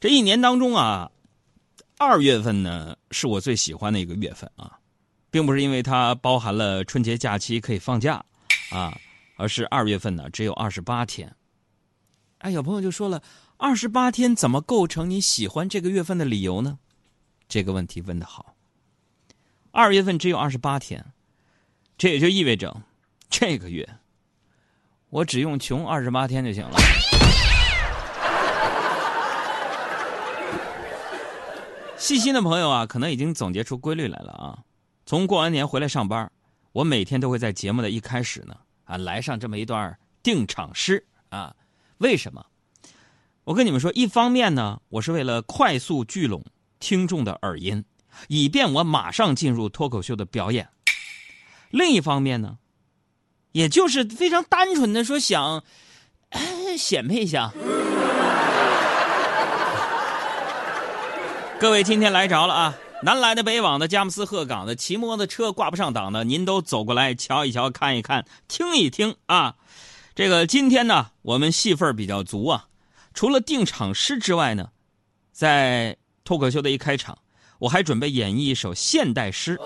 这一年当中啊，二月份呢是我最喜欢的一个月份啊，并不是因为它包含了春节假期可以放假啊，而是二月份呢只有二十八天。哎，有朋友就说了，二十八天怎么构成你喜欢这个月份的理由呢？这个问题问的好。二月份只有二十八天，这也就意味着这个月我只用穷二十八天就行了。细心的朋友啊，可能已经总结出规律来了啊。从过完年回来上班，我每天都会在节目的一开始呢啊来上这么一段定场诗啊。为什么？我跟你们说，一方面呢，我是为了快速聚拢听众的耳音，以便我马上进入脱口秀的表演；另一方面呢，也就是非常单纯的说想显摆一下。各位今天来着了啊，南来的、北往的、佳木斯、鹤岗的、骑摩托车挂不上档的，您都走过来瞧一瞧、看一看、听一听啊。这个今天呢，我们戏份比较足啊。除了定场诗之外呢，在脱口秀的一开场，我还准备演绎一首现代诗。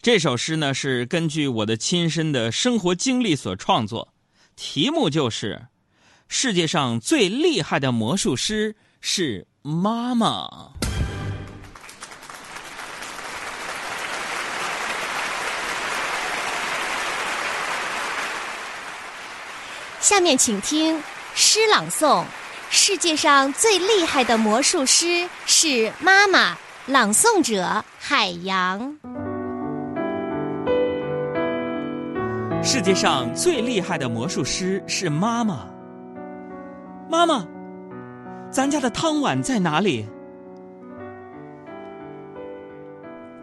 这首诗呢是根据我的亲身的生活经历所创作，题目就是“世界上最厉害的魔术师是”。妈妈，下面请听诗朗诵：世界上最厉害的魔术师是妈妈。朗诵者：海洋。世界上最厉害的魔术师是妈妈。妈妈。咱家的汤碗在哪里？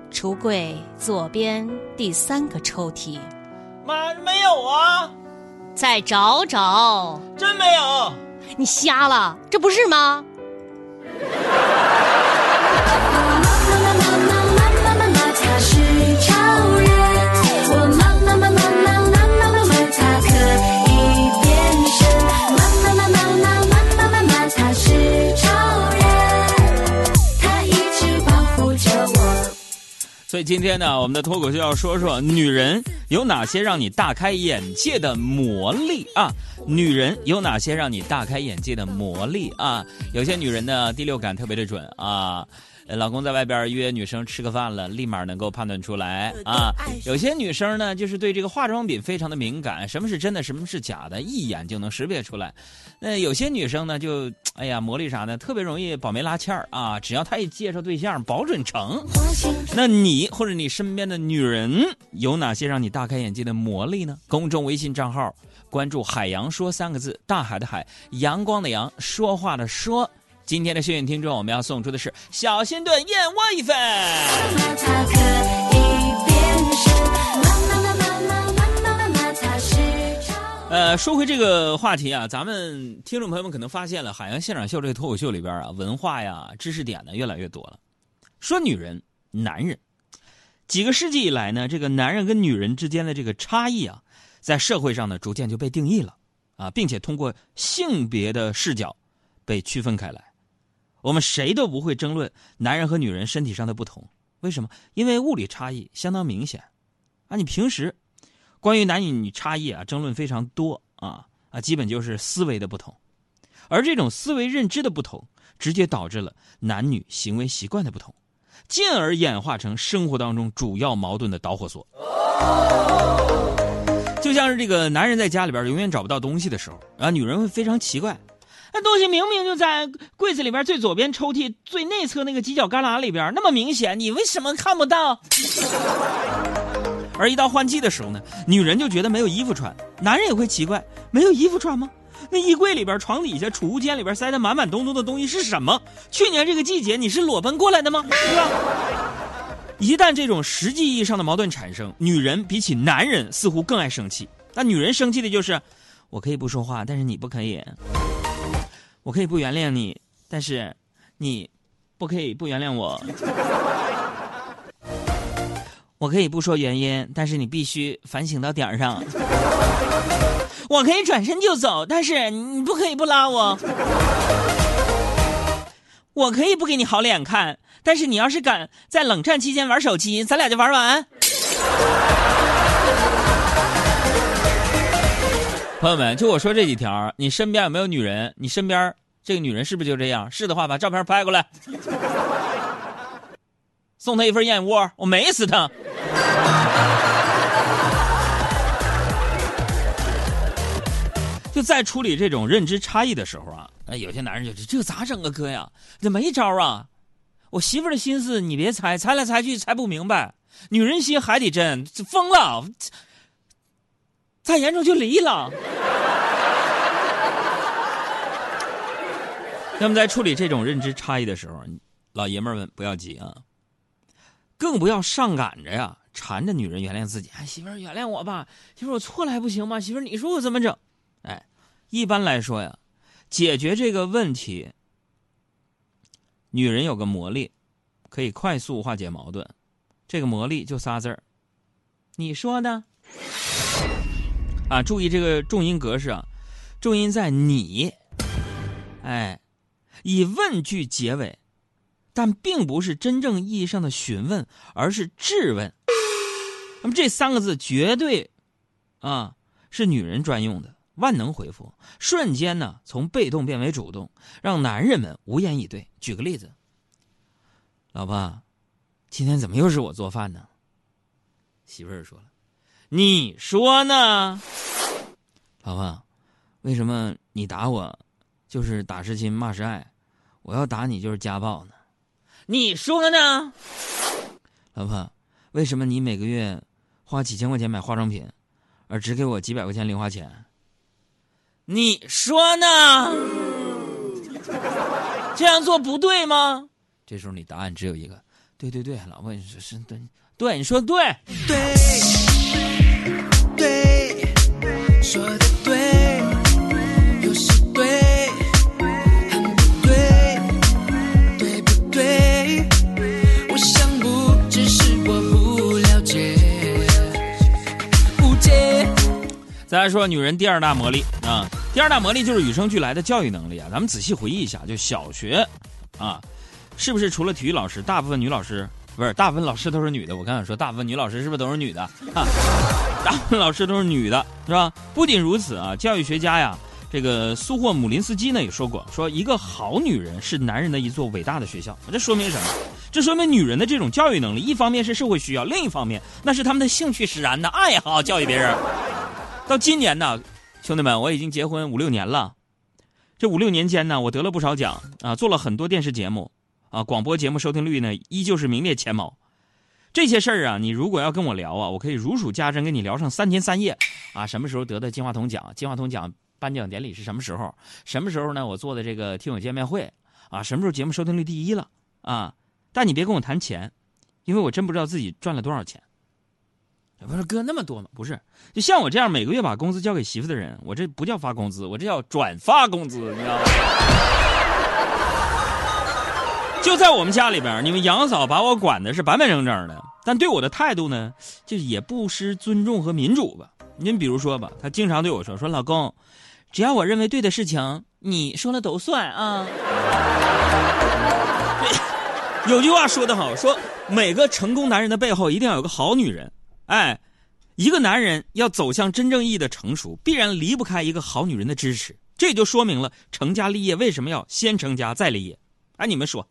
橱柜左边第三个抽屉。妈，没有啊！再找找。真没有？你瞎了？这不是吗？今天呢，我们的脱口秀要说说女人有哪些让你大开眼界的魔力啊？女人有哪些让你大开眼界的魔力啊？有些女人呢，第六感特别的准啊。老公在外边约女生吃个饭了，立马能够判断出来啊。有些女生呢，就是对这个化妆品非常的敏感，什么是真的，什么是假的，一眼就能识别出来。那有些女生呢，就哎呀，魔力啥的？特别容易保媒拉纤儿啊，只要她一介绍对象，保准成。那你或者你身边的女人有哪些让你大开眼界的魔力呢？公众微信账号关注“海洋说”三个字，大海的海，阳光的阳，说话的说。今天的幸运听众，我们要送出的是小心炖燕窝一份。呃，说回这个话题啊，咱们听众朋友们可能发现了，海洋现场秀这个脱口秀里边啊，文化呀、知识点呢越来越多了。说女人、男人，几个世纪以来呢，这个男人跟女人之间的这个差异啊，在社会上呢逐渐就被定义了啊，并且通过性别的视角被区分开来。我们谁都不会争论男人和女人身体上的不同，为什么？因为物理差异相当明显，啊，你平时关于男女差异啊争论非常多啊啊，基本就是思维的不同，而这种思维认知的不同，直接导致了男女行为习惯的不同，进而演化成生活当中主要矛盾的导火索。就像是这个男人在家里边永远找不到东西的时候，啊，女人会非常奇怪。那东西明明就在柜子里边最左边抽屉最内侧那个犄角旮旯里边，那么明显，你为什么看不到？而一到换季的时候呢，女人就觉得没有衣服穿，男人也会奇怪，没有衣服穿吗？那衣柜里边、床底下、储物间里边塞得满满东东的东西是什么？去年这个季节你是裸奔过来的吗？是吧？一旦这种实际意义上的矛盾产生，女人比起男人似乎更爱生气。那女人生气的就是，我可以不说话，但是你不可以。我可以不原谅你，但是你不可以不原谅我。我可以不说原因，但是你必须反省到点儿上。我可以转身就走，但是你不可以不拉我。我可以不给你好脸看，但是你要是敢在冷战期间玩手机，咱俩就玩完。朋友们，就我说这几条，你身边有没有女人？你身边这个女人是不是就这样？是的话，把照片拍过来，送她一份燕窝，我美死她。就在处理这种认知差异的时候啊，哎，有些男人就是这咋整啊，哥呀，这没招啊！我媳妇的心思你别猜，猜来猜去猜不明白。女人心海底针，疯了，再严重就离了。那么在处理这种认知差异的时候，老爷们儿们不要急啊，更不要上赶着呀，缠着女人原谅自己。哎，媳妇儿原谅我吧，媳妇儿我错了还不行吗？媳妇儿你说我怎么整？哎，一般来说呀，解决这个问题，女人有个魔力，可以快速化解矛盾。这个魔力就仨字儿，你说呢？啊，注意这个重音格式啊，重音在你，哎，以问句结尾，但并不是真正意义上的询问，而是质问。那么这三个字绝对啊是女人专用的。万能回复，瞬间呢从被动变为主动，让男人们无言以对。举个例子，老婆，今天怎么又是我做饭呢？媳妇儿说了，你说呢？老婆，为什么你打我，就是打是亲骂是爱，我要打你就是家暴呢？你说呢？老婆，为什么你每个月花几千块钱买化妆品，而只给我几百块钱零花钱？你说呢？这样做不对吗？这时候你答案只有一个：对对对，老婆，你说是对，对，你说对，对，对，再来说女人第二大魔力啊。第二大魔力就是与生俱来的教育能力啊！咱们仔细回忆一下，就小学，啊，是不是除了体育老师，大部分女老师不是大部分老师都是女的？我刚才说大部分女老师是不是都是女的？啊，大部分老师都是女的，是吧？不仅如此啊，教育学家呀，这个苏霍姆林斯基呢也说过，说一个好女人是男人的一座伟大的学校。这说明什么？这说明女人的这种教育能力，一方面是社会需要，另一方面那是他们的兴趣使然的爱好，教育别人。到今年呢？兄弟们，我已经结婚五六年了，这五六年间呢，我得了不少奖啊，做了很多电视节目啊，广播节目收听率呢依旧是名列前茅。这些事儿啊，你如果要跟我聊啊，我可以如数家珍，跟你聊上三天三夜啊。什么时候得的金话筒奖？金话筒奖颁奖典礼是什么时候？什么时候呢？我做的这个听友见面会啊？什么时候节目收听率第一了啊？但你别跟我谈钱，因为我真不知道自己赚了多少钱。不是哥那么多吗？不是，就像我这样每个月把工资交给媳妇的人，我这不叫发工资，我这叫转发工资，你知道吗？就在我们家里边，你们杨嫂把我管的是板板正正的，但对我的态度呢，就也不失尊重和民主吧。您比如说吧，她经常对我说：“说老公，只要我认为对的事情，你说了都算啊。”有句话说得好，说每个成功男人的背后一定要有个好女人。哎，一个男人要走向真正意义的成熟，必然离不开一个好女人的支持。这也就说明了成家立业为什么要先成家再立业。哎，你们说，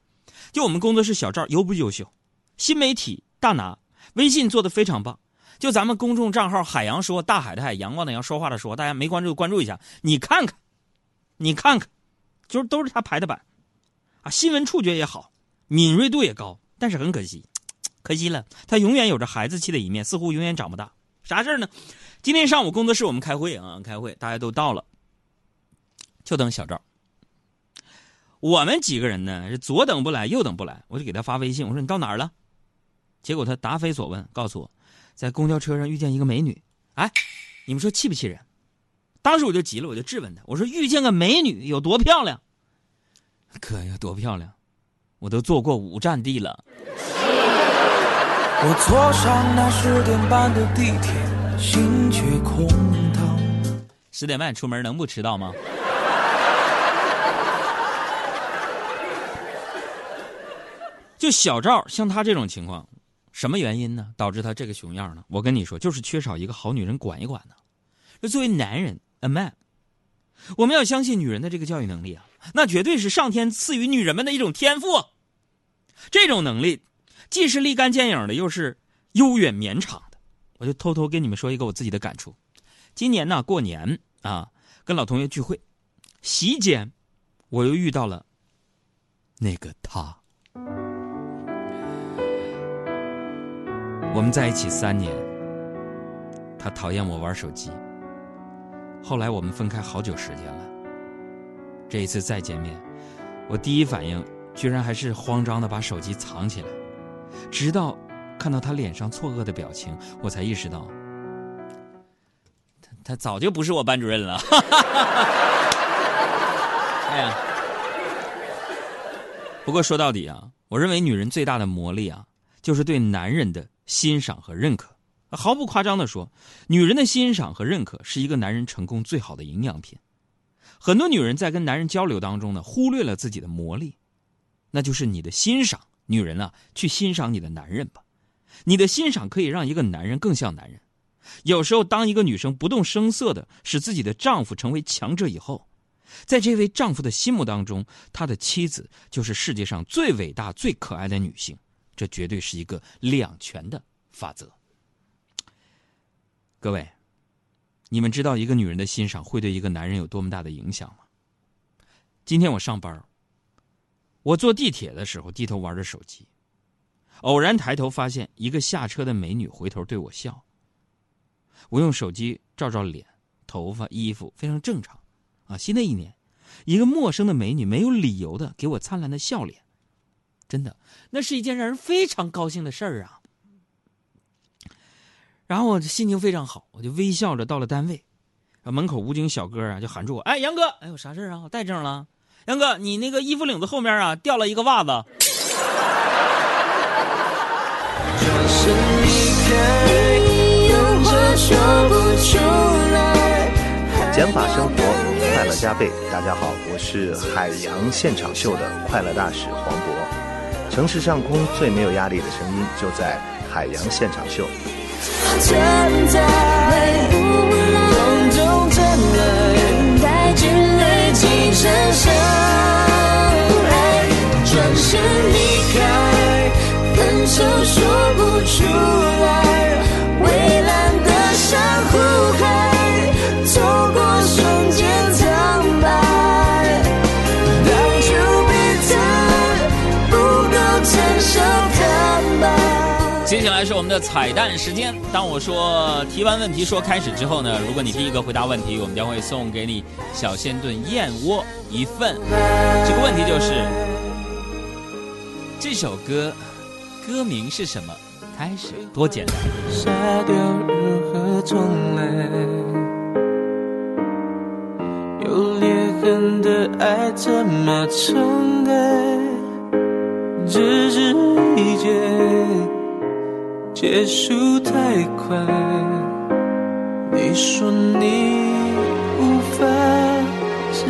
就我们工作室小赵优不优秀？新媒体大拿，微信做的非常棒。就咱们公众账号“海洋说”，大海的海，阳光的阳，说话的说，大家没关注关注一下。你看看，你看看，就是都是他排的版，啊，新闻触觉也好，敏锐度也高，但是很可惜。可惜了，他永远有着孩子气的一面，似乎永远长不大。啥事儿呢？今天上午工作室我们开会啊，开会，大家都到了，就等小赵。我们几个人呢是左等不来，右等不来，我就给他发微信，我说你到哪儿了？结果他答非所问，告诉我，在公交车上遇见一个美女。哎，你们说气不气人？当时我就急了，我就质问他，我说遇见个美女有多漂亮？可有多漂亮？我都坐过五站地了。我坐上那十点半的地铁，心却空荡。十点半出门能不迟到吗？就小赵像他这种情况，什么原因呢？导致他这个熊样呢？我跟你说，就是缺少一个好女人管一管呢。那作为男人，a man，我们要相信女人的这个教育能力啊，那绝对是上天赐予女人们的一种天赋。这种能力，既是立竿见影的，又是悠远绵长的。我就偷偷跟你们说一个我自己的感触。今年呢，过年啊，跟老同学聚会，席间，我又遇到了那个他。我们在一起三年，他讨厌我玩手机。后来我们分开好久时间了。这一次再见面，我第一反应居然还是慌张的把手机藏起来，直到看到他脸上错愕的表情，我才意识到，他他早就不是我班主任了。哎呀，不过说到底啊，我认为女人最大的魔力啊，就是对男人的。欣赏和认可，毫不夸张的说，女人的欣赏和认可是一个男人成功最好的营养品。很多女人在跟男人交流当中呢，忽略了自己的魔力，那就是你的欣赏。女人啊，去欣赏你的男人吧，你的欣赏可以让一个男人更像男人。有时候，当一个女生不动声色的使自己的丈夫成为强者以后，在这位丈夫的心目当中，他的妻子就是世界上最伟大、最可爱的女性。这绝对是一个两全的法则。各位，你们知道一个女人的欣赏会对一个男人有多么大的影响吗？今天我上班，我坐地铁的时候低头玩着手机，偶然抬头发现一个下车的美女回头对我笑。我用手机照照脸、头发、衣服，非常正常。啊，新的一年，一个陌生的美女没有理由的给我灿烂的笑脸。真的，那是一件让人非常高兴的事儿啊。然后我心情非常好，我就微笑着到了单位，门口武警小哥啊就喊住我：“哎，杨哥，哎有啥事啊？我带证了。杨哥，你那个衣服领子后面啊掉了一个袜子。”减法生活，快乐加倍。大家好，我是海洋现场秀的快乐大使黄渤。城市上空最没有压力的声音，就在海洋现场秀。转身的彩蛋时间。当我说提完问题说开始之后呢，如果你第一个回答问题，我们将会送给你小鲜炖燕窝一份。这个问题就是这首歌歌名是什么？开始多简单。沙雕如何重来？有裂痕的爱怎么重盖？只是一结，结束太快。你说你无法释